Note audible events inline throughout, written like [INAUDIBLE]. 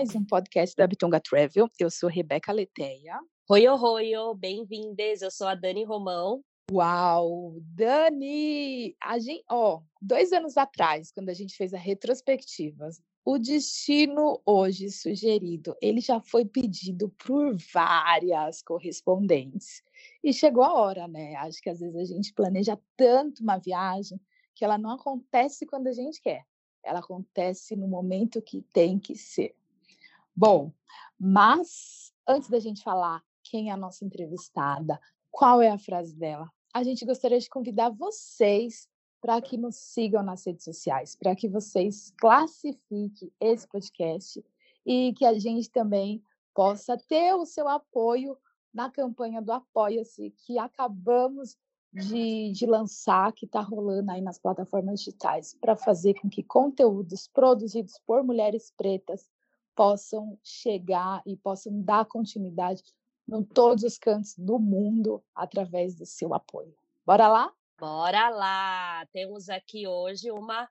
Mais um podcast da Bitonga Travel. Eu sou Rebeca Leteia. Oi, oi, bem-vindas. Eu sou a Dani Romão. Uau, Dani! A gente, ó, dois anos atrás, quando a gente fez a retrospectiva, o destino hoje sugerido, ele já foi pedido por várias correspondentes. E chegou a hora, né? Acho que às vezes a gente planeja tanto uma viagem que ela não acontece quando a gente quer. Ela acontece no momento que tem que ser. Bom, mas antes da gente falar quem é a nossa entrevistada, qual é a frase dela, a gente gostaria de convidar vocês para que nos sigam nas redes sociais, para que vocês classifiquem esse podcast e que a gente também possa ter o seu apoio na campanha do Apoia-se, que acabamos de, de lançar, que está rolando aí nas plataformas digitais, para fazer com que conteúdos produzidos por mulheres pretas possam chegar e possam dar continuidade em todos os cantos do mundo através do seu apoio. Bora lá? Bora lá! Temos aqui hoje uma,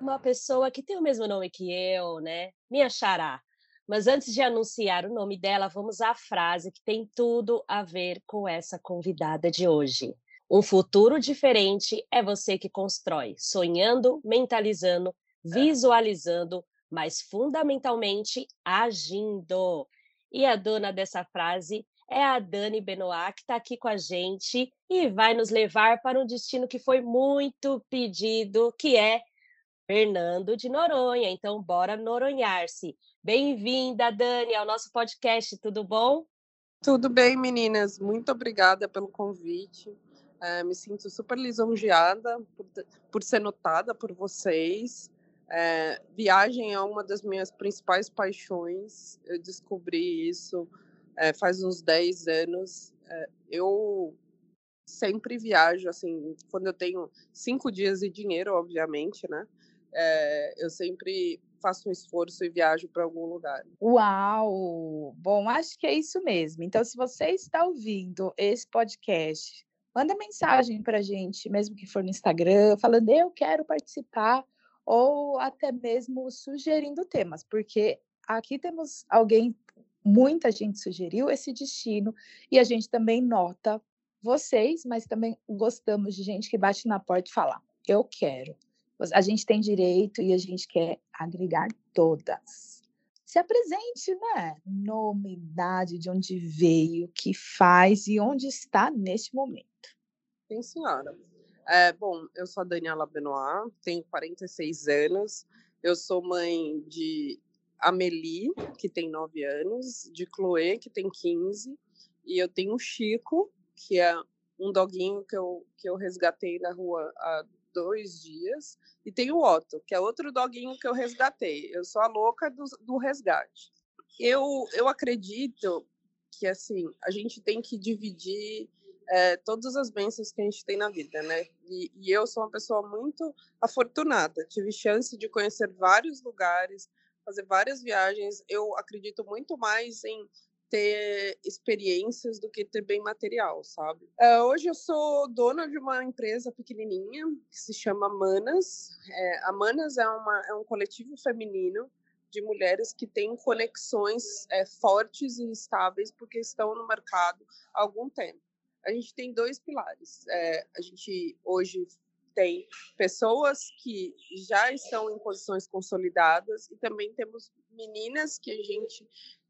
uma pessoa que tem o mesmo nome que eu, né? Minha xará. Mas antes de anunciar o nome dela, vamos à frase que tem tudo a ver com essa convidada de hoje. Um futuro diferente é você que constrói, sonhando, mentalizando, visualizando, mas fundamentalmente agindo. E a dona dessa frase é a Dani Benoit, que está aqui com a gente e vai nos levar para um destino que foi muito pedido, que é Fernando de Noronha. Então, bora noronhar-se. Bem-vinda, Dani, ao nosso podcast, tudo bom? Tudo bem, meninas. Muito obrigada pelo convite. É, me sinto super lisonjeada por, por ser notada por vocês. É, viagem é uma das minhas principais paixões. Eu descobri isso é, faz uns 10 anos. É, eu sempre viajo, assim, quando eu tenho cinco dias de dinheiro, obviamente, né? É, eu sempre faço um esforço e viajo para algum lugar. Uau! Bom, acho que é isso mesmo. Então, se você está ouvindo esse podcast, manda mensagem para gente, mesmo que for no Instagram, falando eu quero participar, ou até mesmo sugerindo temas, porque aqui temos alguém, muita gente sugeriu esse destino, e a gente também nota vocês, mas também gostamos de gente que bate na porta e fala: eu quero. A gente tem direito e a gente quer agregar todas. Se apresente, né? Nome, idade, de onde veio, o que faz e onde está neste momento. Sim, senhora. É, bom, eu sou a Daniela Benoit, tenho 46 anos, eu sou mãe de Amelie, que tem 9 anos, de Chloé, que tem 15, e eu tenho o Chico, que é um doguinho que eu, que eu resgatei na rua há dois dias, e tem o Otto, que é outro doguinho que eu resgatei. Eu sou a louca do, do resgate. Eu, eu acredito que, assim, a gente tem que dividir é, todas as bênçãos que a gente tem na vida, né? E, e, eu sou uma pessoa muito afortunada. Tive chance de conhecer vários lugares, fazer várias viagens. Eu acredito muito mais em ter experiências do que ter bem material, sabe? Uh, hoje eu sou dona de uma empresa pequenininha que se chama Manas. É, a Manas é, uma, é um coletivo feminino de mulheres que têm conexões é, fortes e estáveis porque estão no mercado há algum tempo. A gente tem dois pilares. É, a gente hoje tem pessoas que já estão em posições consolidadas e também temos meninas que a gente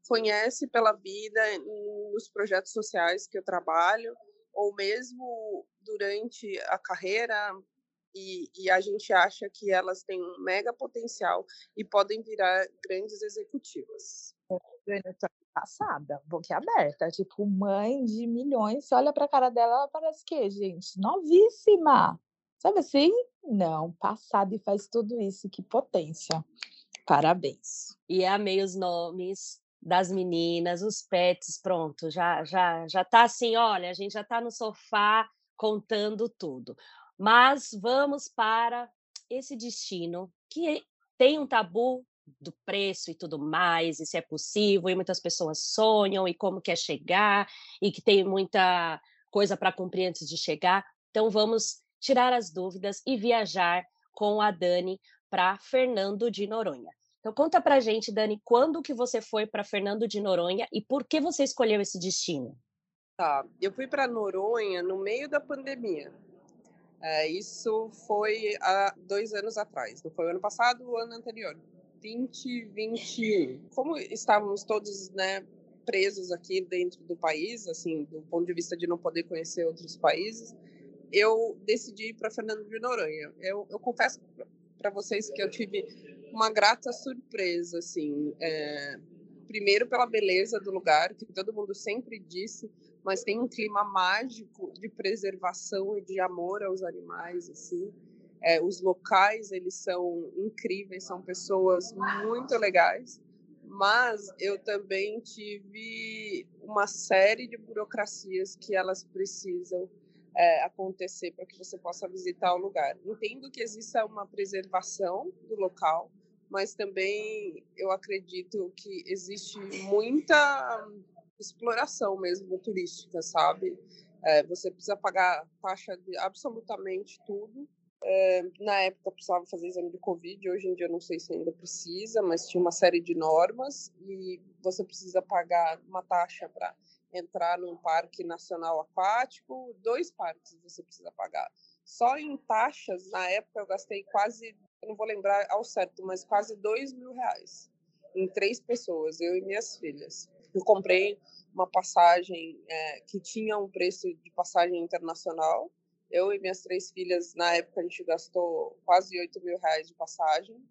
conhece pela vida nos projetos sociais que eu trabalho, ou mesmo durante a carreira, e, e, a gente acha que elas têm um mega potencial e podem virar grandes executivas. Passada, boca aberta, tipo, mãe de milhões, você olha para a cara dela, ela parece que, gente, novíssima. Sabe assim? Não, passada e faz tudo isso, que potência. Parabéns. E amei os nomes das meninas, os pets, pronto, já já já tá assim, olha, a gente já está no sofá contando tudo. Mas vamos para esse destino que tem um tabu do preço e tudo mais, e se é possível, e muitas pessoas sonham e como quer chegar, e que tem muita coisa para cumprir antes de chegar. Então vamos tirar as dúvidas e viajar com a Dani para Fernando de Noronha. Então conta para gente, Dani, quando que você foi para Fernando de Noronha e por que você escolheu esse destino? Tá, eu fui para Noronha no meio da pandemia. É, isso foi há dois anos atrás, não foi o ano passado, o ano anterior, 2021. Como estávamos todos, né, presos aqui dentro do país, assim, do ponto de vista de não poder conhecer outros países, eu decidi ir para Fernando de Noronha. Eu, eu confesso para vocês que eu tive uma grata surpresa, assim, é, primeiro pela beleza do lugar, que todo mundo sempre disse, mas tem um clima mágico de preservação e de amor aos animais, assim. É, os locais, eles são incríveis, são pessoas muito legais, mas eu também tive uma série de burocracias que elas precisam é, acontecer para que você possa visitar o lugar. Entendo que exista uma preservação do local, mas também eu acredito que existe muita exploração mesmo turística, sabe? É, você precisa pagar taxa de absolutamente tudo. É, na época precisava fazer exame de Covid, hoje em dia não sei se ainda precisa, mas tinha uma série de normas e você precisa pagar uma taxa para entrar num parque nacional aquático, dois parques você precisa pagar. Só em taxas, na época, eu gastei quase, eu não vou lembrar ao certo, mas quase dois mil reais em três pessoas, eu e minhas filhas. Eu comprei uma passagem é, que tinha um preço de passagem internacional. Eu e minhas três filhas, na época, a gente gastou quase oito mil reais de passagem.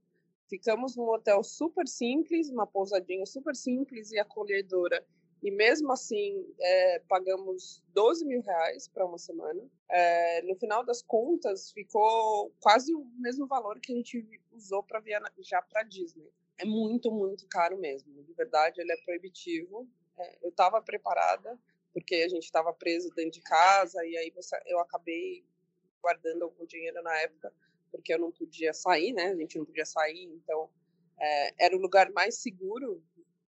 Ficamos num hotel super simples, uma pousadinha super simples e acolhedora e mesmo assim é, pagamos 12 mil reais para uma semana. É, no final das contas, ficou quase o mesmo valor que a gente usou para viajar para Disney. É muito, muito caro mesmo. De verdade, ele é proibitivo. É, eu estava preparada, porque a gente estava preso dentro de casa, e aí você, eu acabei guardando algum dinheiro na época, porque eu não podia sair, né? A gente não podia sair, então é, era o lugar mais seguro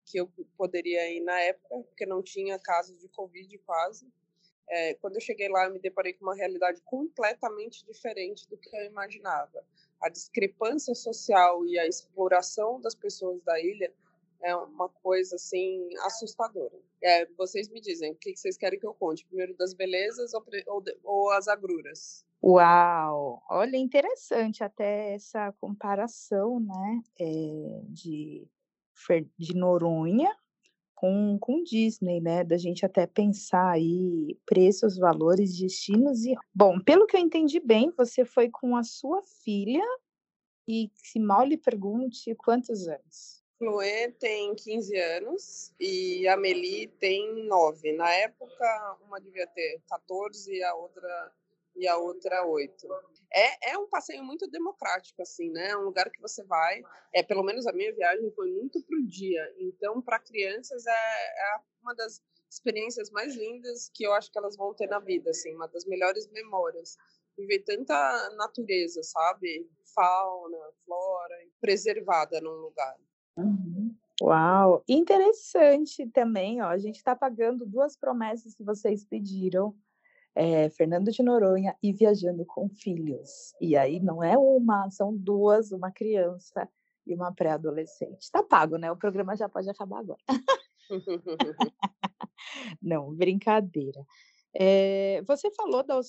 que eu poderia ir na época, porque não tinha casos de Covid quase. É, quando eu cheguei lá, eu me deparei com uma realidade completamente diferente do que eu imaginava. A discrepância social e a exploração das pessoas da ilha é uma coisa assim assustadora. É, vocês me dizem o que vocês querem que eu conte? Primeiro das belezas ou, ou, ou as agruras? Uau! Olha, interessante até essa comparação, né, é, de de Noronha com, com Disney, né? Da gente até pensar aí preços, valores, destinos e. Bom, pelo que eu entendi bem, você foi com a sua filha e se mal lhe pergunte quantos anos. Chloé tem 15 anos e a Meli tem 9. Na época, uma devia ter 14 e a outra e a outra 8 é, é um passeio muito democrático, assim, né? É um lugar que você vai, é pelo menos a minha viagem foi muito pro dia. Então, para crianças é, é uma das experiências mais lindas que eu acho que elas vão ter na vida, assim, uma das melhores memórias. Viver tanta natureza, sabe? Fauna, flora, preservada num lugar. Uhum. Uau, interessante também, ó. A gente está pagando duas promessas que vocês pediram é, Fernando de Noronha e Viajando com Filhos. E aí não é uma, são duas, uma criança e uma pré-adolescente. Tá pago, né? O programa já pode acabar agora. [LAUGHS] não, brincadeira. É, você falou da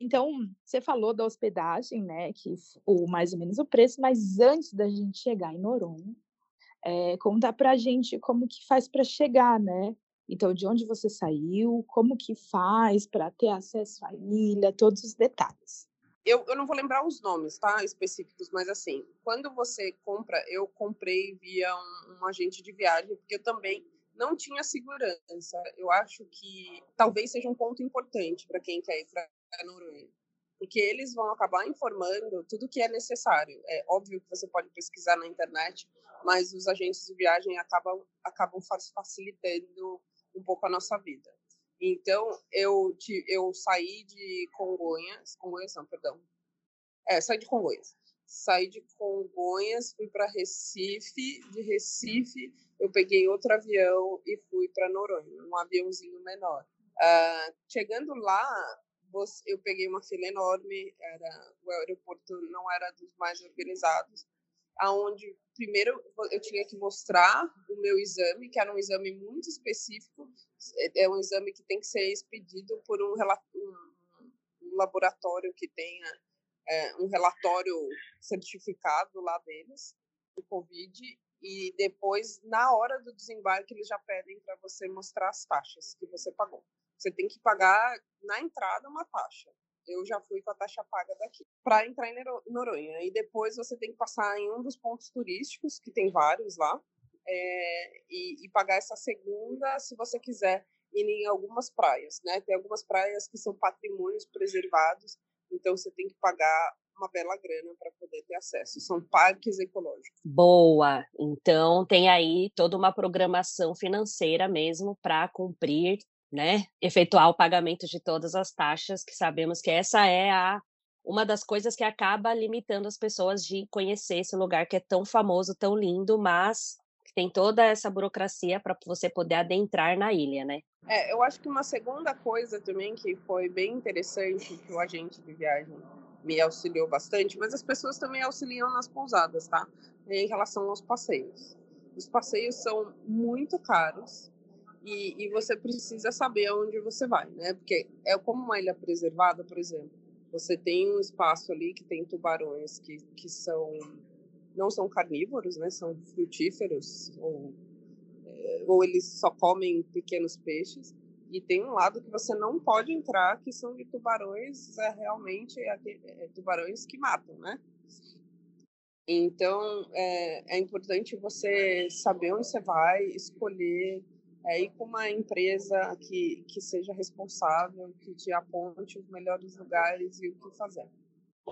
então você falou da hospedagem, né? Que o mais ou menos o preço, mas antes da gente chegar em Noronha, é, contar para a gente como que faz para chegar, né? Então, de onde você saiu, como que faz para ter acesso à ilha, todos os detalhes. Eu, eu não vou lembrar os nomes, tá, específicos, mas assim, quando você compra, eu comprei via um, um agente de viagem, porque eu também não tinha segurança. Eu acho que talvez seja um ponto importante para quem quer ir para Noronha. Porque eles vão acabar informando tudo que é necessário. É óbvio que você pode pesquisar na internet, mas os agentes de viagem acabam, acabam facilitando um pouco a nossa vida. Então, eu, eu saí de Congonhas, Congonhas não, perdão. É, saí de Congonhas. Saí de Congonhas, fui para Recife, de Recife eu peguei outro avião e fui para Noronha, um aviãozinho menor. Uh, chegando lá, eu peguei uma fila enorme, era o aeroporto não era dos mais organizados, aonde primeiro eu tinha que mostrar o meu exame, que era um exame muito específico, é, é um exame que tem que ser expedido por um, um, um laboratório que tenha é, um relatório certificado lá deles, do Covid, e depois, na hora do desembarque, eles já pedem para você mostrar as taxas que você pagou. Você tem que pagar na entrada uma taxa. Eu já fui com a taxa paga daqui para entrar em Noronha. E depois você tem que passar em um dos pontos turísticos, que tem vários lá, é, e, e, pagar essa segunda se você quiser ir em algumas praias, né? Tem algumas praias que são patrimônios preservados, então você tem que pagar uma bela grana para poder ter acesso. São parques ecológicos. Boa! Então tem aí toda uma programação financeira mesmo para cumprir, né? Efetuar o pagamento de todas as taxas, que sabemos que essa é a uma das coisas que acaba limitando as pessoas de conhecer esse lugar que é tão famoso, tão lindo, mas que tem toda essa burocracia para você poder adentrar na ilha, né? É, eu acho que uma segunda coisa também que foi bem interessante que o agente de viagem me auxiliou bastante, mas as pessoas também auxiliam nas pousadas, tá? Em relação aos passeios. Os passeios são muito caros e, e você precisa saber aonde você vai, né? Porque é como uma ilha preservada, por exemplo. Você tem um espaço ali que tem tubarões que, que são não são carnívoros, né? São frutíferos ou, é, ou eles só comem pequenos peixes. E tem um lado que você não pode entrar, que são de tubarões, é, realmente é, é, tubarões que matam, né? Então, é, é, importante você saber onde você vai, escolher, é, ir com uma empresa que, que seja responsável, que te aponte os melhores lugares e o que fazer.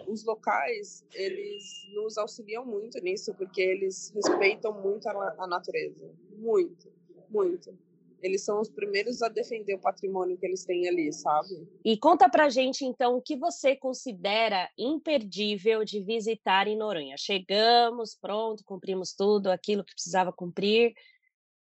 Os locais, eles nos auxiliam muito nisso, porque eles respeitam muito a, a natureza. Muito, muito eles são os primeiros a defender o patrimônio que eles têm ali, sabe? E conta pra gente, então, o que você considera imperdível de visitar em Noronha. Chegamos, pronto, cumprimos tudo, aquilo que precisava cumprir.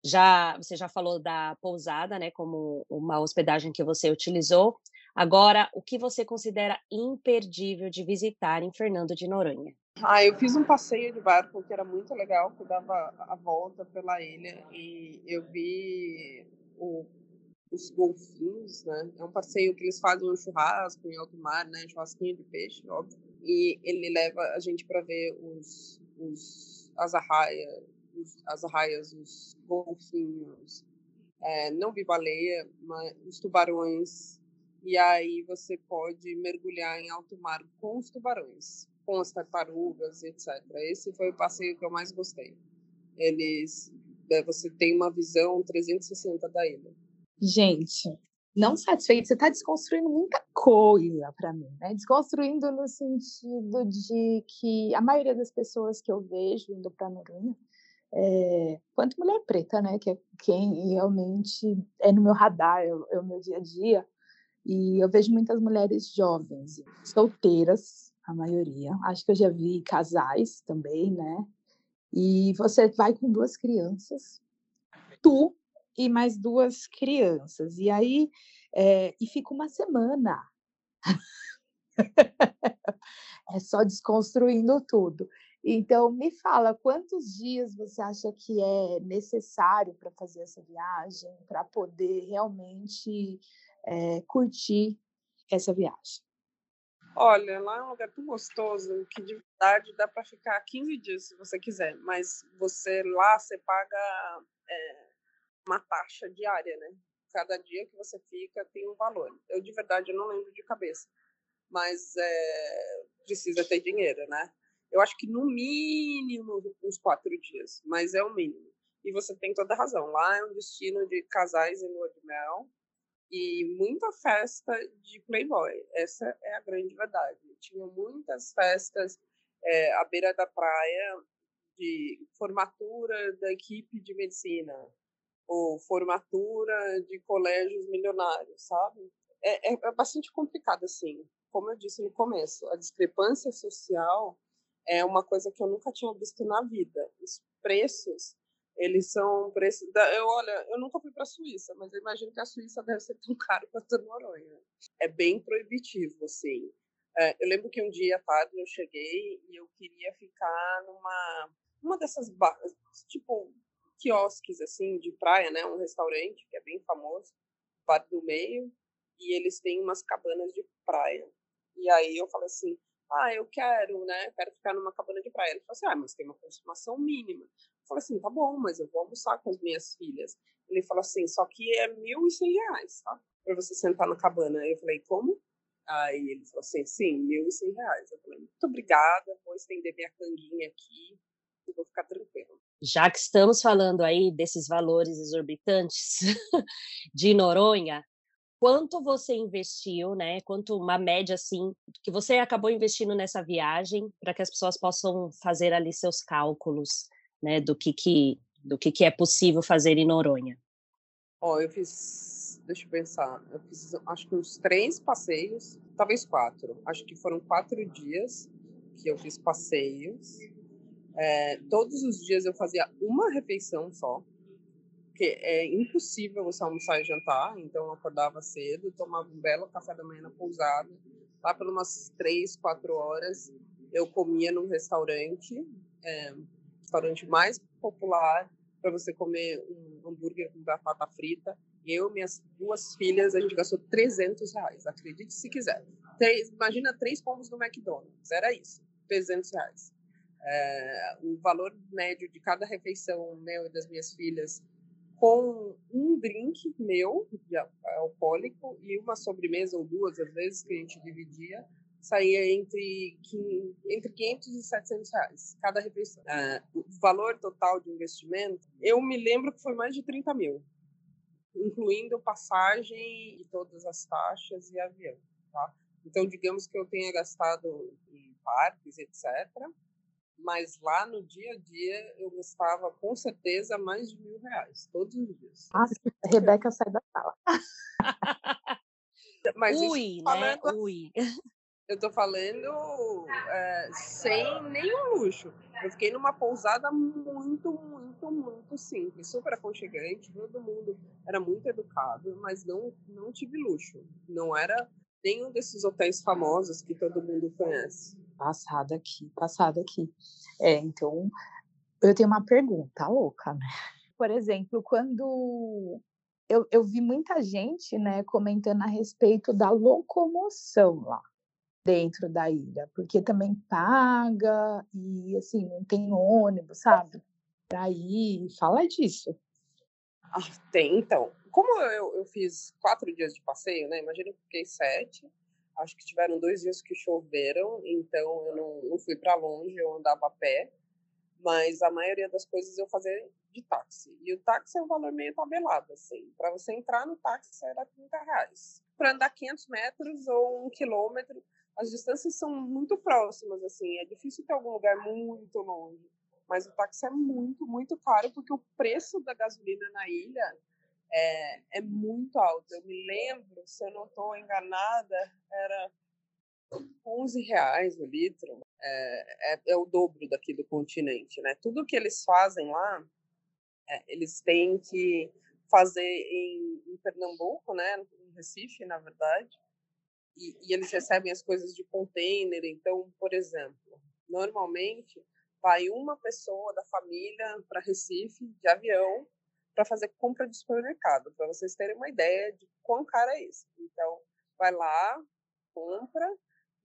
Já Você já falou da pousada, né, como uma hospedagem que você utilizou. Agora, o que você considera imperdível de visitar em Fernando de Noronha? Ah, eu fiz um passeio de barco que era muito legal, que dava a volta pela ilha e eu vi o, os golfinhos, né? É um passeio que eles fazem um churrasco em alto mar, né? Churrasquinho de peixe, óbvio. E ele leva a gente para ver os, os as arraias, os, as arraias, os golfinhos. É, não vi baleia, mas os tubarões. E aí você pode mergulhar em alto mar com os tubarões com as tartarugas, etc. Esse foi o passeio que eu mais gostei. Eles, né, você tem uma visão 360 da ilha. Gente, não satisfeito, você está desconstruindo muita coisa para mim, né? Desconstruindo no sentido de que a maioria das pessoas que eu vejo indo para Noronha, é, quanto mulher preta, né? Que é quem realmente é no meu radar, é, é o meu dia a dia. E eu vejo muitas mulheres jovens, solteiras, a maioria. Acho que eu já vi casais também, né? E você vai com duas crianças, tu e mais duas crianças. E aí, é, e fica uma semana. [LAUGHS] é só desconstruindo tudo. Então, me fala, quantos dias você acha que é necessário para fazer essa viagem, para poder realmente é, curtir essa viagem? Olha, lá é um lugar tão gostoso que de verdade dá para ficar 15 dias se você quiser, mas você lá você paga é, uma taxa diária, né? Cada dia que você fica tem um valor. Eu de verdade não lembro de cabeça, mas é, precisa ter dinheiro, né? Eu acho que no mínimo uns quatro dias, mas é o mínimo. E você tem toda a razão. Lá é um destino de casais em lua de mel e muita festa de playboy. Essa é a grande verdade. Tinha muitas festas é, à beira da praia de formatura da equipe de medicina ou formatura de colégios milionários, sabe? É, é, é bastante complicado, assim. Como eu disse no começo, a discrepância social é uma coisa que eu nunca tinha visto na vida. Os preços eles são preços. Da, eu, olha, eu nunca fui para a Suíça, mas eu imagino que a Suíça deve ser tão [LAUGHS] caro quanto Noronha. É bem proibitivo, assim. É, eu lembro que um dia à tarde eu cheguei e eu queria ficar numa uma dessas tipo quiosques assim de praia, né? Um restaurante que é bem famoso, Bar do Meio, e eles têm umas cabanas de praia. E aí eu falei assim, ah, eu quero, né? Quero ficar numa cabana de praia. Ele falou assim, ah, mas tem uma consumação mínima falei assim, tá bom, mas eu vou almoçar com as minhas filhas. Ele falou assim, só que é mil e cem reais, tá? Pra você sentar na cabana. Eu falei, como? Aí ele falou assim, sim, mil e cem reais. Eu falei, muito obrigada, vou estender minha canguinha aqui e vou ficar tranquilo. Já que estamos falando aí desses valores exorbitantes [LAUGHS] de Noronha, quanto você investiu, né? Quanto uma média assim que você acabou investindo nessa viagem para que as pessoas possam fazer ali seus cálculos né, do que, que, do que, que é possível fazer em Noronha? Ó, oh, eu fiz, deixa eu pensar, eu fiz acho que uns três passeios, talvez quatro. Acho que foram quatro dias que eu fiz passeios. É, todos os dias eu fazia uma refeição só, porque é impossível você almoçar e jantar. Então eu acordava cedo, tomava um belo café da manhã na pousada. Lá por umas três, quatro horas eu comia num restaurante. É, restaurante mais popular para você comer um hambúrguer com batata frita. Eu, minhas duas filhas, a gente gastou 300 reais, acredite se quiser. Três, imagina três pombos no McDonald's, era isso, 300 reais. É, o valor médio de cada refeição meu e das minhas filhas com um drink meu, de alcoólico, e uma sobremesa ou duas, às vezes, que a gente dividia, saía entre, entre 500 e 700 reais cada refeição. Uh, o valor total de investimento, eu me lembro que foi mais de 30 mil, incluindo passagem e todas as taxas e avião. Tá? Então, digamos que eu tenha gastado em parques, etc., mas lá no dia a dia eu gastava com certeza mais de mil reais, todos os dias. Ah, [LAUGHS] Rebeca sai da sala. [LAUGHS] Mas Ui, né? Ui. Eu tô falando é, sem nenhum luxo. Eu fiquei numa pousada muito, muito, muito simples, super aconchegante. Todo mundo era muito educado, mas não, não tive luxo. Não era nenhum desses hotéis famosos que todo mundo conhece. Passada aqui, passada aqui. É, então, eu tenho uma pergunta louca, né? [LAUGHS] Por exemplo, quando eu, eu vi muita gente, né, comentando a respeito da locomoção lá dentro da ilha, porque também paga e assim não tem ônibus, sabe? Ir, fala disso. Ah, tem, então. Como eu, eu fiz quatro dias de passeio, né? Imagina que fiquei sete. Acho que tiveram dois dias que choveram, então eu não, não fui para longe, eu andava a pé. Mas a maioria das coisas eu fazia de táxi. E o táxi é um valor meio tabelado, assim. Para você entrar no táxi era 30 reais. Para andar 500 metros ou um quilômetro, as distâncias são muito próximas, assim, é difícil ter algum lugar muito longe. Mas o táxi é muito, muito caro, porque o preço da gasolina na ilha é, é muito alto. Eu me lembro, se eu não estou enganada, era 11 reais o litro. É, é, é, o dobro daqui do continente, né? Tudo que eles fazem lá, é, eles têm que fazer em, em Pernambuco, né? Em Recife, na verdade e, e eles recebem as coisas de container. Então, por exemplo, normalmente vai uma pessoa da família para Recife de avião para fazer compra de supermercado, para vocês terem uma ideia de quão caro é isso. Então, vai lá, compra,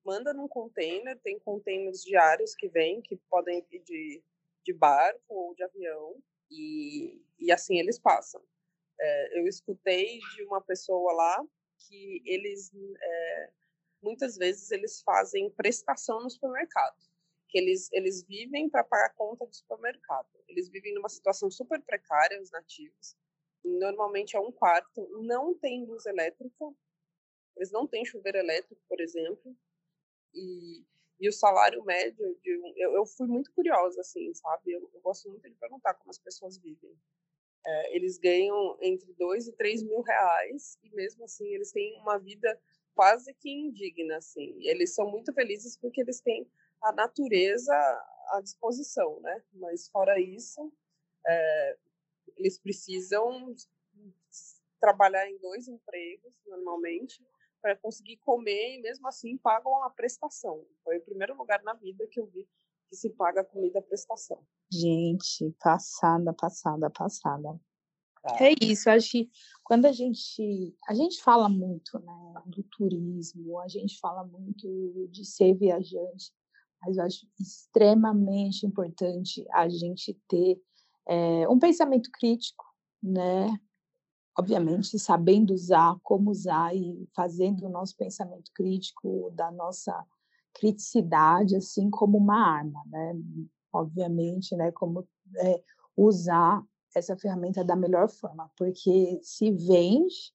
manda num container, tem containers diários que vêm, que podem ir de, de barco ou de avião, e, e assim eles passam. É, eu escutei de uma pessoa lá que eles é, muitas vezes eles fazem prestação no supermercado, que eles eles vivem para pagar conta do supermercado. Eles vivem numa situação super precária os nativos. Normalmente é um quarto, não tem luz elétrica, eles não têm chuveiro elétrico, por exemplo, e, e o salário médio, de, eu, eu fui muito curiosa, assim, sabe? Eu, eu gosto muito de perguntar como as pessoas vivem. É, eles ganham entre 2 e 3 mil reais e mesmo assim eles têm uma vida quase que indigna, assim. Eles são muito felizes porque eles têm a natureza à disposição, né? Mas fora isso, é, eles precisam trabalhar em dois empregos normalmente para conseguir comer e mesmo assim pagam a prestação. Foi o primeiro lugar na vida que eu vi que se paga a comida prestação. Gente, passada, passada, passada. Tá? É isso, acho que quando a gente a gente fala muito, né, do turismo, a gente fala muito de ser viajante, mas eu acho extremamente importante a gente ter é, um pensamento crítico, né? Obviamente, sabendo usar, como usar e fazendo o nosso pensamento crítico da nossa criticidade, assim como uma arma, né? Obviamente, né? Como é, usar essa ferramenta da melhor forma, porque se vende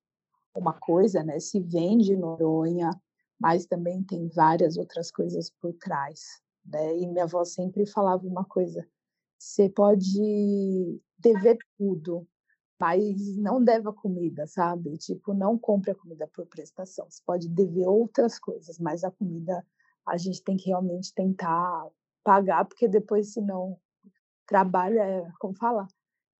uma coisa, né? Se vende Noronha, mas também tem várias outras coisas por trás, né? E minha avó sempre falava uma coisa: você pode dever tudo, mas não deva comida, sabe? Tipo, não compre a comida por prestação. Você pode dever outras coisas, mas a comida a gente tem que realmente tentar pagar, porque depois, senão, trabalha, é, como fala?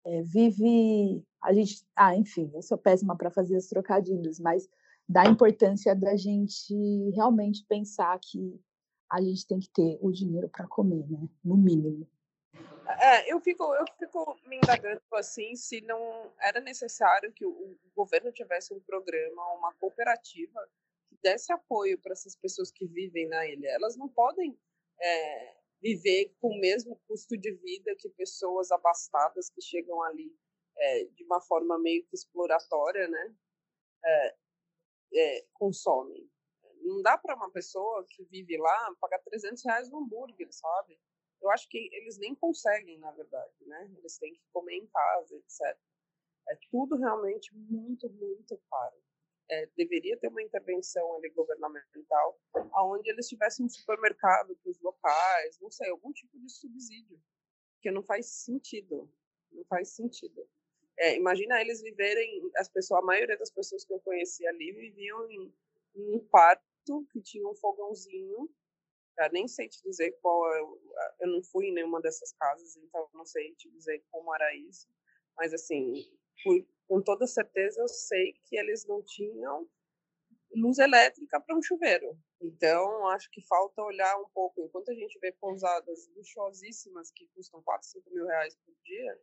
É, vive. A gente. Ah, enfim, eu sou péssima para fazer os trocadilhos, mas da importância da gente realmente pensar que a gente tem que ter o dinheiro para comer, né? No mínimo. É, eu fico, eu fico me indagando assim se não era necessário que o, governo tivesse um programa, uma cooperativa que desse apoio para essas pessoas que vivem na ilha. Elas não podem é, viver com o mesmo custo de vida que pessoas abastadas que chegam ali é, de uma forma meio que exploratória, né? É, é consomem. Não dá para uma pessoa que vive lá pagar 300 reais no hambúrguer, sabe? eu acho que eles nem conseguem, na verdade, né? Eles têm que comer em casa, etc. É tudo realmente muito, muito caro. É, deveria ter uma intervenção ali governamental, aonde eles tivessem um supermercado para os locais, não sei, algum tipo de subsídio, que não faz sentido, não faz sentido. É, imagina eles viverem, as pessoas, a maioria das pessoas que eu conheci ali viviam em, em um quarto que tinha um fogãozinho eu nem sei te dizer qual é, eu não fui em nenhuma dessas casas, então não sei te dizer como era isso. Mas assim, com toda certeza eu sei que eles não tinham luz elétrica para um chuveiro. Então, acho que falta olhar um pouco. Enquanto a gente vê pousadas luxuosíssimas que custam 4, 5 mil reais por dia,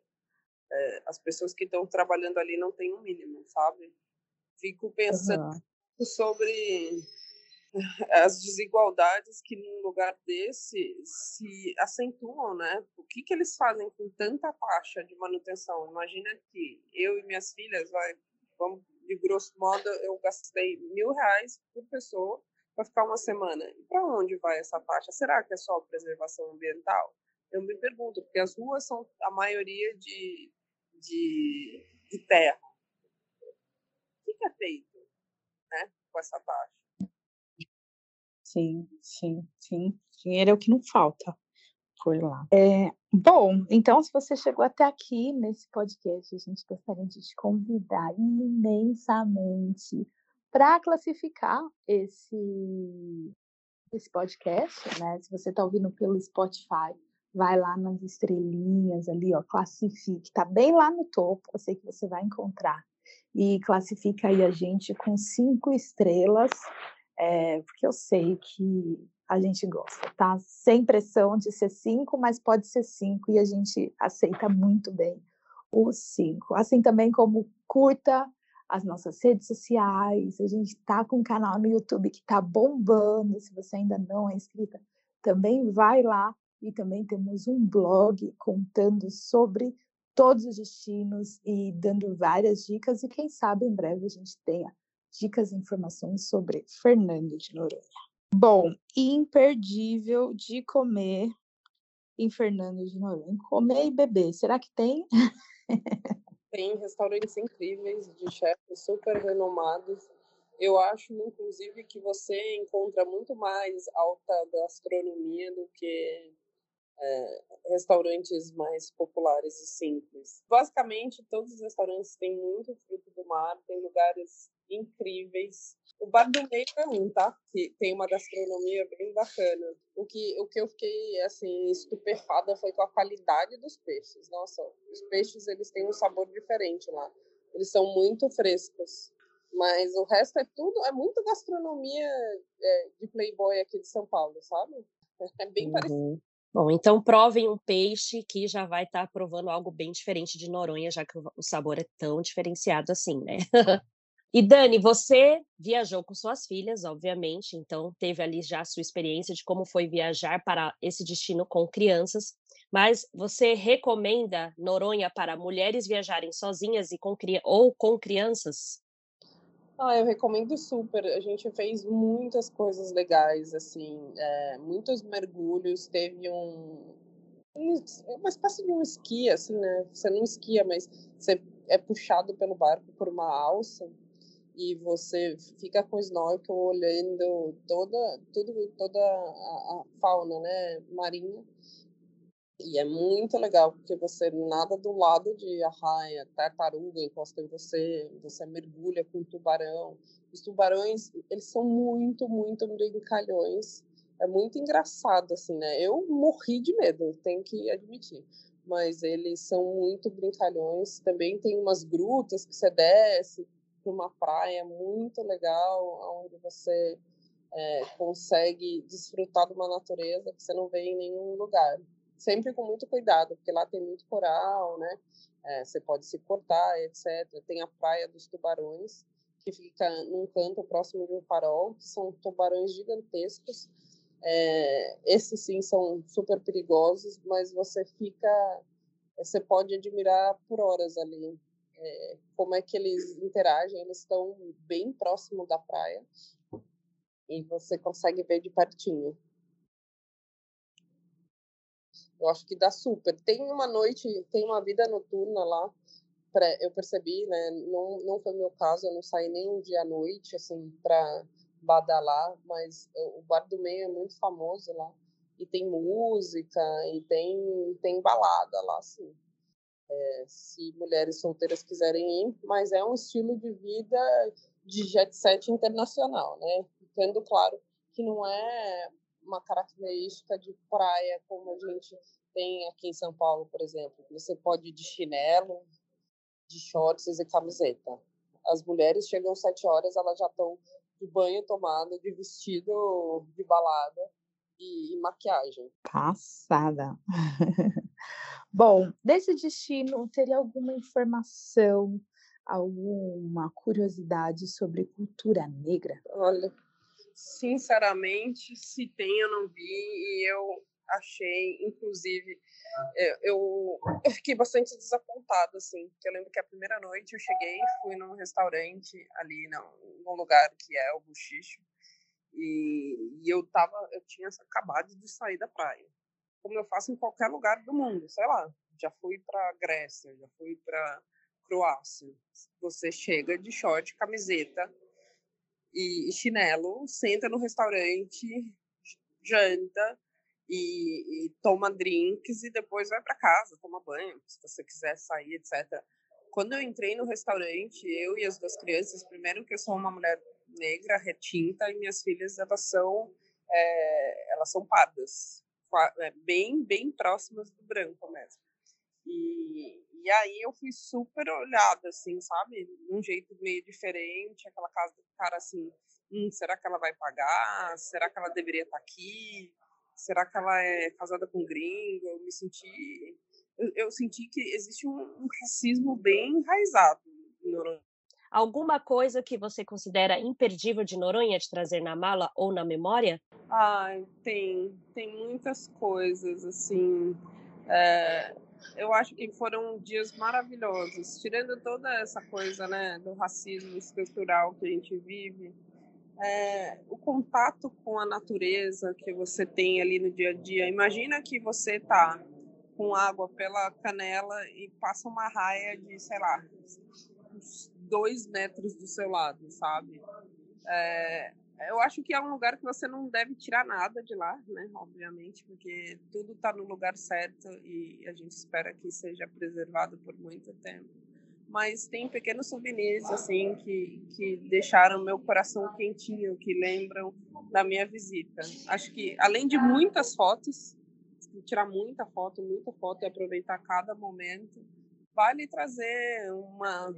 é, as pessoas que estão trabalhando ali não têm o um mínimo, sabe? Fico pensando uhum. sobre [LAUGHS] as desigualdades que num lugar desse se acentuam, né? O que, que eles fazem com tanta taxa de manutenção? Imagina que eu e minhas filhas, vai, vamos, de grosso modo, eu gastei mil reais por pessoa para ficar uma semana. E para onde vai essa taxa? Será que é só preservação ambiental? Eu me pergunto, porque as ruas são a maioria de, de, de terra. O que, é feito né, com essa taxa? Sim, sim, sim. Dinheiro é o que não falta por lá. É, bom, então, se você chegou até aqui nesse podcast, a gente gostaria de te convidar imensamente para classificar esse, esse podcast, né? Se você está ouvindo pelo Spotify, vai lá nas estrelinhas ali, ó, classifique, tá bem lá no topo, eu sei que você vai encontrar. E classifica aí a gente com cinco estrelas é, porque eu sei que a gente gosta, tá? Sem pressão de ser cinco, mas pode ser cinco e a gente aceita muito bem os cinco. Assim também como curta as nossas redes sociais, a gente tá com um canal no YouTube que tá bombando, se você ainda não é inscrita, também vai lá e também temos um blog contando sobre todos os destinos e dando várias dicas e quem sabe em breve a gente tenha dicas e informações sobre Fernando de Noronha. Bom, imperdível de comer em Fernando de Noronha. Comer e beber, será que tem? tem restaurantes incríveis de chefes super renomados. Eu acho, inclusive, que você encontra muito mais alta gastronomia do que é, restaurantes mais populares e simples. Basicamente, todos os restaurantes têm muito fruto do mar, tem lugares incríveis. O Bar do Meio é um, tá? Que tem uma gastronomia bem bacana. O que, o que eu fiquei, assim, estupefada foi com a qualidade dos peixes. Nossa, os peixes, eles têm um sabor diferente lá. Eles são muito frescos. Mas o resto é tudo, é muito gastronomia é, de playboy aqui de São Paulo, sabe? [LAUGHS] É bem uhum. parecido. Bom, então provem um peixe que já vai estar tá provando algo bem diferente de Noronha, já que o sabor é tão diferenciado assim, né? [LAUGHS] e Dani, você viajou com suas filhas, obviamente, então teve ali já a sua experiência de como foi viajar para esse destino com crianças. Mas você recomenda Noronha para mulheres viajarem sozinhas e com, ou com crianças? Ah, eu recomendo super. A gente fez muitas coisas legais, assim, é, muitos mergulhos. Teve um, uma espécie de um esqui, assim, né? Você não esquia, mas você é puxado pelo barco por uma alça e você fica com o snorkel olhando toda, tudo, toda a, a fauna, né, marinha e é muito legal, porque você nada do lado de arraia, tartaruga encosta em você, você mergulha com tubarão. Os tubarões, eles são muito, muito brincalhões. É muito engraçado, assim, né? Eu morri de medo, tenho que admitir. Mas eles são muito brincalhões. Também tem umas grutas que você desce para uma praia muito legal, onde você é, consegue desfrutar de uma natureza que você não vê em nenhum lugar sempre com muito cuidado, porque lá tem muito coral, né? É, você pode se cortar, etc. Tem a Praia dos Tubarões, que fica num canto próximo de um farol, que são tubarões gigantescos. É, esses sim são super perigosos, mas você fica, você pode admirar por horas ali é, como é que eles interagem. Eles estão bem próximo da praia e você consegue ver de pertinho. Eu acho que dá super. Tem uma noite, tem uma vida noturna lá. Eu percebi, né? Não, não foi meu caso, eu não saí nem um dia à noite, assim, para badalar, mas o Bar do Meio é muito famoso lá. E tem música, e tem, tem balada lá, assim. É, se mulheres solteiras quiserem ir, mas é um estilo de vida de jet set internacional, né? Tendo claro que não é uma característica de praia como a gente tem aqui em São Paulo, por exemplo. Você pode ir de chinelo, de shorts e camiseta. As mulheres chegam às sete horas, elas já estão de banho tomado, de vestido de balada e, e maquiagem. Passada. [LAUGHS] Bom, desse destino, teria alguma informação, alguma curiosidade sobre cultura negra? Olha, sinceramente, se tem, eu não vi e eu achei, inclusive, é, eu, eu fiquei bastante desapontada, assim, porque eu lembro que a primeira noite eu cheguei, fui num restaurante ali, num, num lugar que é o Buchicho, e, e eu tava, eu tinha acabado de sair da praia, como eu faço em qualquer lugar do mundo, sei lá, já fui para Grécia, já fui para Croácia, você chega de short, camiseta, e chinelo, senta no restaurante, janta e, e toma drinks e depois vai para casa, toma banho, se você quiser sair, etc. Quando eu entrei no restaurante, eu e as duas crianças, primeiro que eu sou uma mulher negra, retinta, e minhas filhas elas são é, elas são pardas, é, bem bem próximas do branco mesmo. E, e aí eu fui super olhada, assim, sabe? Um jeito meio diferente, aquela casa, cara assim, hum, será que ela vai pagar? Será que ela deveria estar aqui? Será que ela é casada com gringo? Eu me senti. Eu, eu senti que existe um, um racismo bem enraizado em Noronha. Alguma coisa que você considera imperdível de Noronha de trazer na mala ou na memória? Ai, tem. Tem muitas coisas, assim. É, eu acho que foram dias maravilhosos, tirando toda essa coisa, né, do racismo estrutural que a gente vive, é, o contato com a natureza que você tem ali no dia a dia. Imagina que você está com água pela canela e passa uma raia de, sei lá, uns dois metros do seu lado, sabe? É, eu acho que é um lugar que você não deve tirar nada de lá, né? Obviamente, porque tudo está no lugar certo e a gente espera que seja preservado por muito tempo. Mas tem pequenos souvenirs assim que, que deixaram meu coração quentinho, que lembram da minha visita. Acho que além de muitas fotos, tirar muita foto, muita foto e aproveitar cada momento, vale trazer uma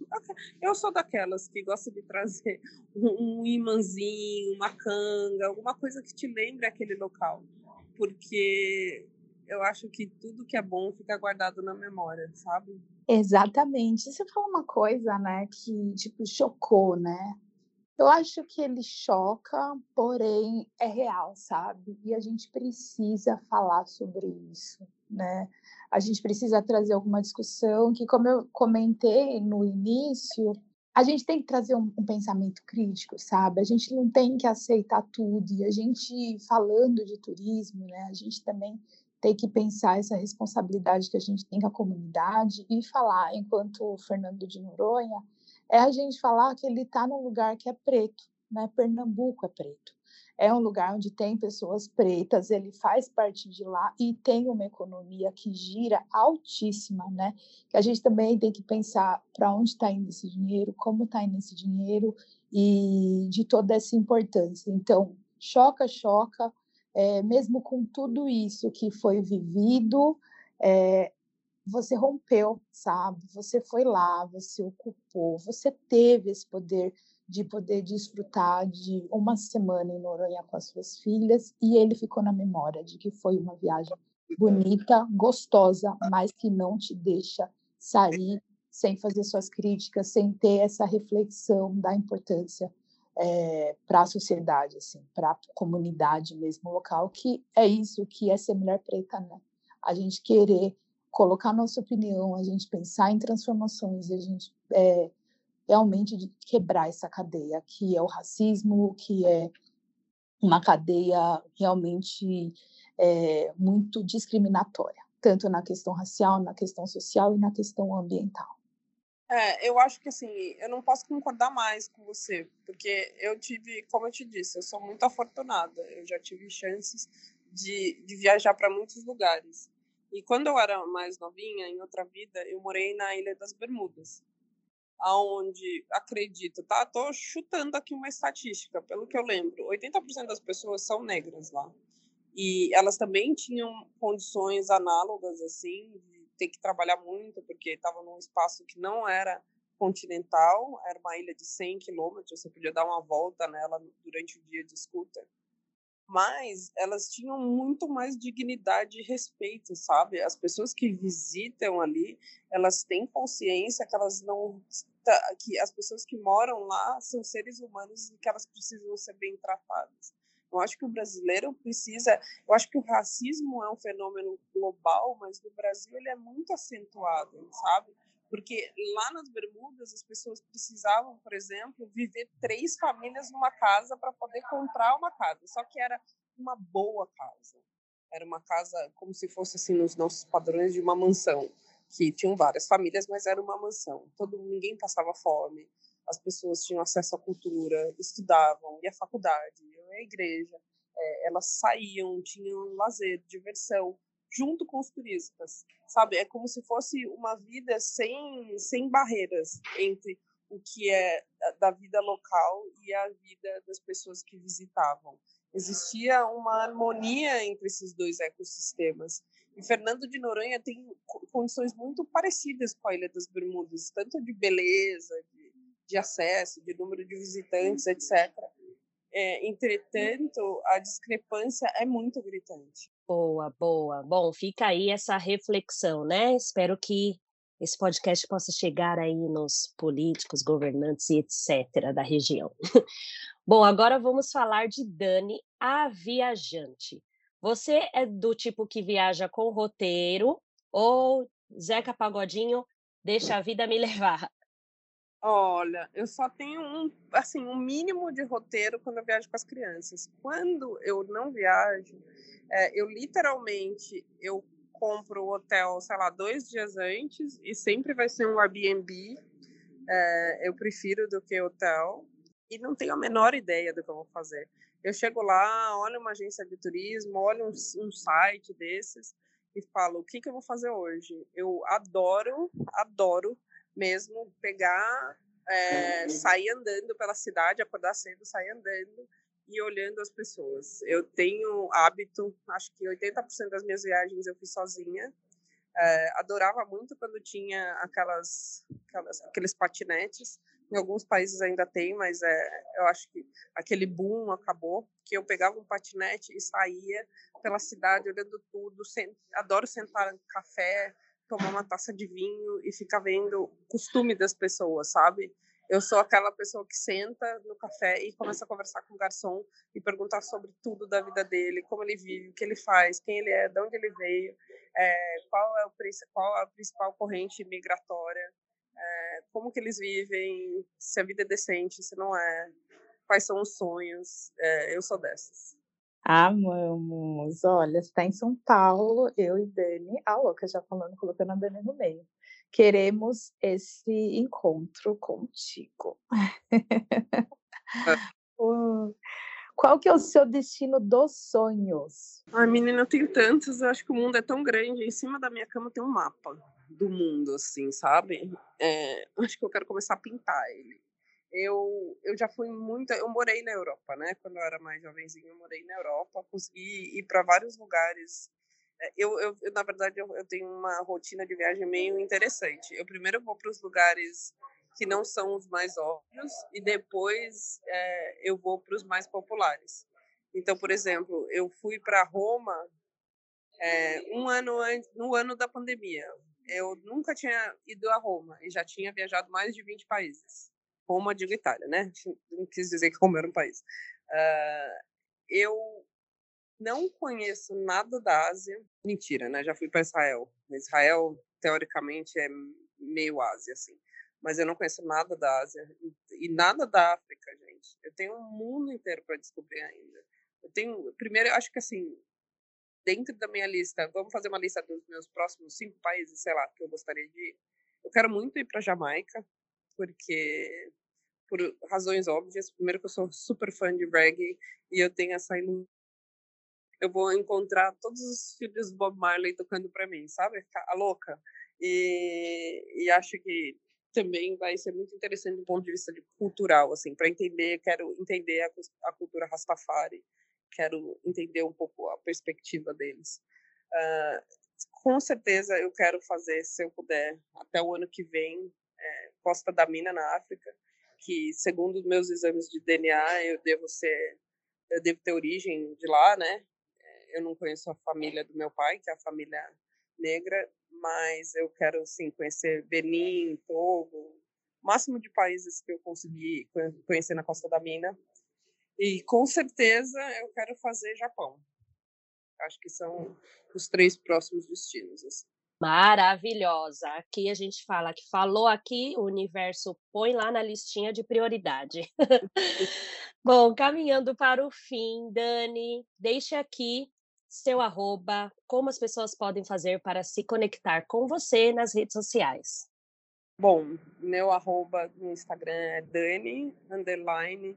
[LAUGHS] eu sou daquelas que gosta de trazer um imãzinho, uma canga, alguma coisa que te lembre aquele local. Porque eu acho que tudo que é bom fica guardado na memória, sabe? Exatamente. Você falou uma coisa, né, que tipo chocou, né? Eu acho que ele choca, porém é real, sabe? E a gente precisa falar sobre isso, né? a gente precisa trazer alguma discussão que, como eu comentei no início, a gente tem que trazer um, um, pensamento crítico, sabe? A gente não tem que aceitar tudo. E a gente, falando de turismo, né, a gente também tem que pensar essa responsabilidade que a gente tem com a comunidade e falar, enquanto o Fernando de Noronha, é a gente falar que ele está num lugar que é preto, né? Pernambuco é preto é um lugar onde tem pessoas pretas, ele faz parte de lá e tem uma economia que gira altíssima, né? Que a gente também tem que pensar para onde está indo esse dinheiro, como está indo esse dinheiro e de toda essa importância. Então, choca, choca, é, mesmo com tudo isso que foi vivido, é, você rompeu, sabe? Você foi lá, você ocupou, você teve esse poder de poder desfrutar de uma semana em Noronha com as suas filhas e ele ficou na memória de que foi uma viagem bonita, gostosa, mas que não te deixa sair sem fazer suas críticas, sem ter essa reflexão da importância é, para a sociedade, assim, para a comunidade mesmo local, que é isso que é ser mulher preta, né? A gente querer colocar nossa opinião, a gente pensar em transformações, a gente é, realmente de quebrar essa cadeia, que é o racismo, que é uma cadeia realmente é, muito discriminatória, tanto na questão racial, na questão social e na questão ambiental. É, eu acho que assim, eu não posso concordar mais com você, porque eu tive, como eu te disse, eu sou muito afortunada, eu já tive chances de, de viajar para muitos lugares. E quando eu era mais novinha, em outra vida, eu morei na Ilha das Bermudas aonde acredito, tá? Tô chutando aqui uma estatística, pelo que eu lembro, 80% das pessoas são negras lá. E elas também tinham condições análogas assim, de ter que trabalhar muito porque estavam num espaço que não era continental, era uma ilha de 100 quilômetros, você podia dar uma volta nela durante o dia de scooter mas elas tinham muito mais dignidade e respeito, sabe? As pessoas que visitam ali, elas têm consciência que elas não que as pessoas que moram lá são seres humanos e que elas precisam ser bem tratadas. Eu acho que o brasileiro precisa, eu acho que o racismo é um fenômeno global, mas no Brasil ele é muito acentuado, sabe? Porque lá nas Bermudas as pessoas precisavam, por exemplo, viver três famílias numa casa para poder comprar uma casa. Só que era uma boa casa. Era uma casa como se fosse assim nos nossos padrões de uma mansão, que tinham várias famílias, mas era uma mansão. Todo ninguém passava fome. As pessoas tinham acesso à cultura, estudavam, ia à faculdade, iam à igreja. É, elas saíam, tinham lazer, diversão junto com os turistas, sabe? É como se fosse uma vida sem, sem barreiras entre o que é da vida local e a vida das pessoas que visitavam. Existia uma harmonia entre esses dois ecossistemas. E Fernando de Noronha tem condições muito parecidas com a Ilha das Bermudas, tanto de beleza, de, de acesso, de número de visitantes, etc. É, entretanto, a discrepância é muito gritante. Boa, boa. Bom, fica aí essa reflexão, né? Espero que esse podcast possa chegar aí nos políticos, governantes e etc. da região. [LAUGHS] Bom, agora vamos falar de Dani, a viajante. Você é do tipo que viaja com roteiro ou Zeca Pagodinho deixa a vida me [LAUGHS] levar? Olha, eu só tenho um, assim, um mínimo de roteiro quando eu viajo com as crianças. Quando eu não viajo, é, eu literalmente eu compro o hotel, sei lá, dois dias antes e sempre vai ser um Airbnb. É, eu prefiro do que hotel e não tenho a menor ideia do que eu vou fazer. Eu chego lá, olho uma agência de turismo, olho um, um site desses e falo: o que, que eu vou fazer hoje? Eu adoro, adoro mesmo pegar, é, sair andando pela cidade, acordar cedo, sair andando e olhando as pessoas. Eu tenho hábito, acho que 80% das minhas viagens eu fiz sozinha. É, adorava muito quando tinha aquelas, aquelas, aqueles patinetes em alguns países ainda tem, mas é, eu acho que aquele boom acabou, que eu pegava um patinete e saía pela cidade olhando tudo. Adoro sentar no café, tomar uma taça de vinho e ficar vendo o costume das pessoas, sabe? Eu sou aquela pessoa que senta no café e começa a conversar com o garçom e perguntar sobre tudo da vida dele, como ele vive, o que ele faz, quem ele é, de onde ele veio, é, qual, é o, qual a principal corrente migratória é, como que eles vivem, se a vida é decente, se não é, quais são os sonhos. É, eu sou dessas. Amamos. Olha, está em São Paulo, eu e Dani, a louca já falando, colocando a Dani no meio. Queremos esse encontro contigo. [LAUGHS] Qual que é o seu destino dos sonhos? Ai, menina, eu tenho tantos. Eu acho que o mundo é tão grande. Em cima da minha cama tem um mapa do mundo, assim, sabe? É, [LAUGHS] acho que eu quero começar a pintar ele. Eu, eu já fui muito. Eu morei na Europa, né? Quando eu era mais jovenzinho, eu morei na Europa, consegui ir para vários lugares. É, eu, eu, eu, na verdade, eu, eu tenho uma rotina de viagem meio interessante. Eu primeiro vou para os lugares que não são os mais óbvios e depois é, eu vou para os mais populares. Então, por exemplo, eu fui para Roma é, um ano antes, no ano da pandemia eu nunca tinha ido a Roma e já tinha viajado mais de 20 países. Roma, digo Itália, né? Não quis dizer que Roma era um país. Uh, eu não conheço nada da Ásia. Mentira, né? Já fui para Israel. Israel, teoricamente, é meio Ásia, assim. Mas eu não conheço nada da Ásia e nada da África, gente. Eu tenho um mundo inteiro para descobrir ainda. Eu tenho, primeiro, eu acho que assim, dentro da minha lista, vamos fazer uma lista dos meus próximos cinco países, sei lá, que eu gostaria de ir. Eu quero muito ir para Jamaica, porque por razões óbvias. Primeiro que eu sou super fã de reggae e eu tenho essa ilusão. Eu vou encontrar todos os filhos do Bob Marley tocando para mim, sabe? A louca. E, e acho que também vai ser muito interessante do ponto de vista de cultural, assim, para entender, quero entender a, a cultura Rastafari quero entender um pouco a perspectiva deles. Uh, com certeza eu quero fazer, se eu puder, até o ano que vem, é, Costa da Mina na África, que segundo meus exames de DNA eu devo ser, eu devo ter origem de lá, né? É, eu não conheço a família do meu pai, que é a família negra, mas eu quero sim conhecer Benin, Togo, máximo de países que eu conseguir conhecer na Costa da Mina e com certeza eu quero fazer Japão. Acho que são os três próximos destinos. Assim. Maravilhosa. Aqui a gente fala que falou aqui, o universo põe lá na listinha de prioridade. [LAUGHS] Bom, caminhando para o fim, Dani, deixe aqui seu arroba, como as pessoas podem fazer para se conectar com você nas redes sociais. Bom, meu arroba no Instagram é Dani, underline,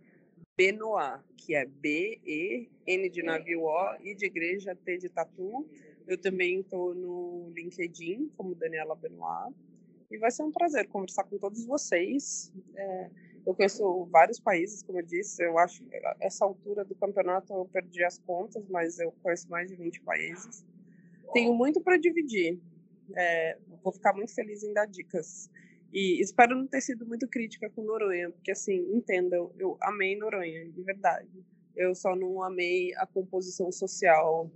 Benoit, que é B, E, N de navio O, I de igreja, T de tatu. Eu também estou no LinkedIn como Daniela Benoit. E vai ser um prazer conversar com todos vocês. É, eu conheço vários países, como eu disse. Eu acho que essa altura do campeonato eu perdi as contas, mas eu conheço mais de 20 países. Tenho muito para dividir. É, vou ficar muito feliz em dar dicas. E espero não ter sido muito crítica com Noronha, porque assim, entendam, eu amei Noronha, de verdade. Eu só não amei a composição social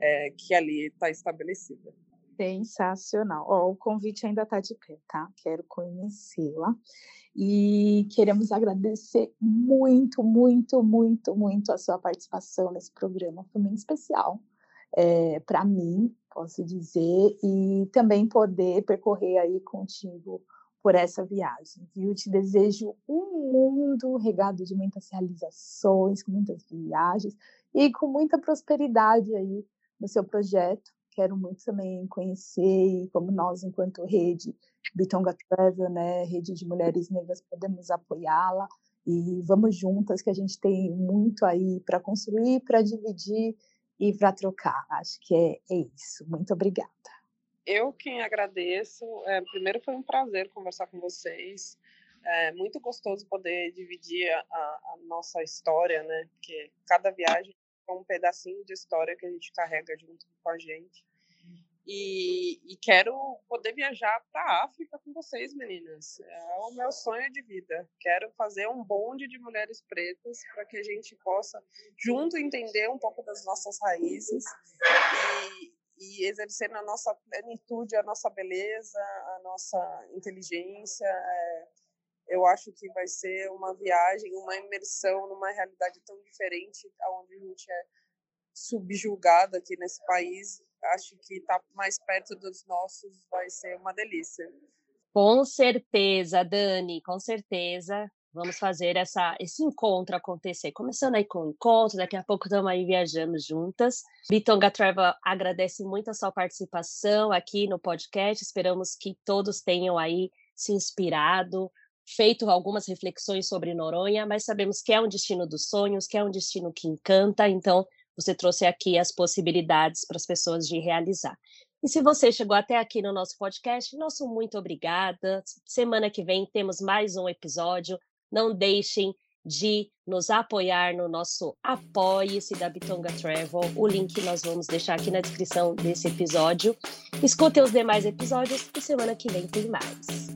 é, que ali está estabelecida. Sensacional. Oh, o convite ainda está de pé, tá? Quero conhecê-la. E queremos agradecer muito, muito, muito, muito a sua participação nesse programa. Foi muito especial é, para mim, posso dizer, e também poder percorrer aí contigo por essa viagem, viu? Te desejo um mundo regado de muitas realizações, com muitas viagens e com muita prosperidade aí no seu projeto, quero muito também conhecer como nós, enquanto rede Bitonga Travel, né, rede de mulheres negras, podemos apoiá-la e vamos juntas que a gente tem muito aí para construir, para dividir e para trocar. Acho que é, é isso. Muito obrigada. Eu quem agradeço. É, primeiro foi um prazer conversar com vocês. É muito gostoso poder dividir a, a, nossa história, né? Porque cada viagem é um pedacinho de história que a gente carrega junto com a gente. E, e quero poder viajar para a África com vocês, meninas. É o meu sonho de vida. Quero fazer um bonde de mulheres pretas para que a gente possa, junto, entender um pouco das nossas raízes e, exercer na nossa plenitude a nossa beleza, a nossa inteligência. É, eu acho que vai ser uma viagem, uma imersão numa realidade tão diferente, onde a gente é subjugado aqui nesse país. Acho que estar tá mais perto dos nossos vai ser uma delícia. Com certeza, Dani, com certeza. Vamos fazer essa, esse encontro acontecer. Começando aí com o encontro, daqui a pouco estamos aí viajando juntas. Bitonga Travel agradece muito a sua participação aqui no podcast. Esperamos que todos tenham aí se inspirado, feito algumas reflexões sobre Noronha, mas sabemos que é um destino dos sonhos, que é um destino que encanta, então você trouxe aqui as possibilidades para as pessoas de realizar. E se você chegou até aqui no nosso podcast, nosso muito obrigada. Semana que vem temos mais um episódio. Não deixem de nos apoiar no nosso Apoie-se da Bitonga Travel. O link nós vamos deixar aqui na descrição desse episódio. Escutem os demais episódios e semana que vem tem mais.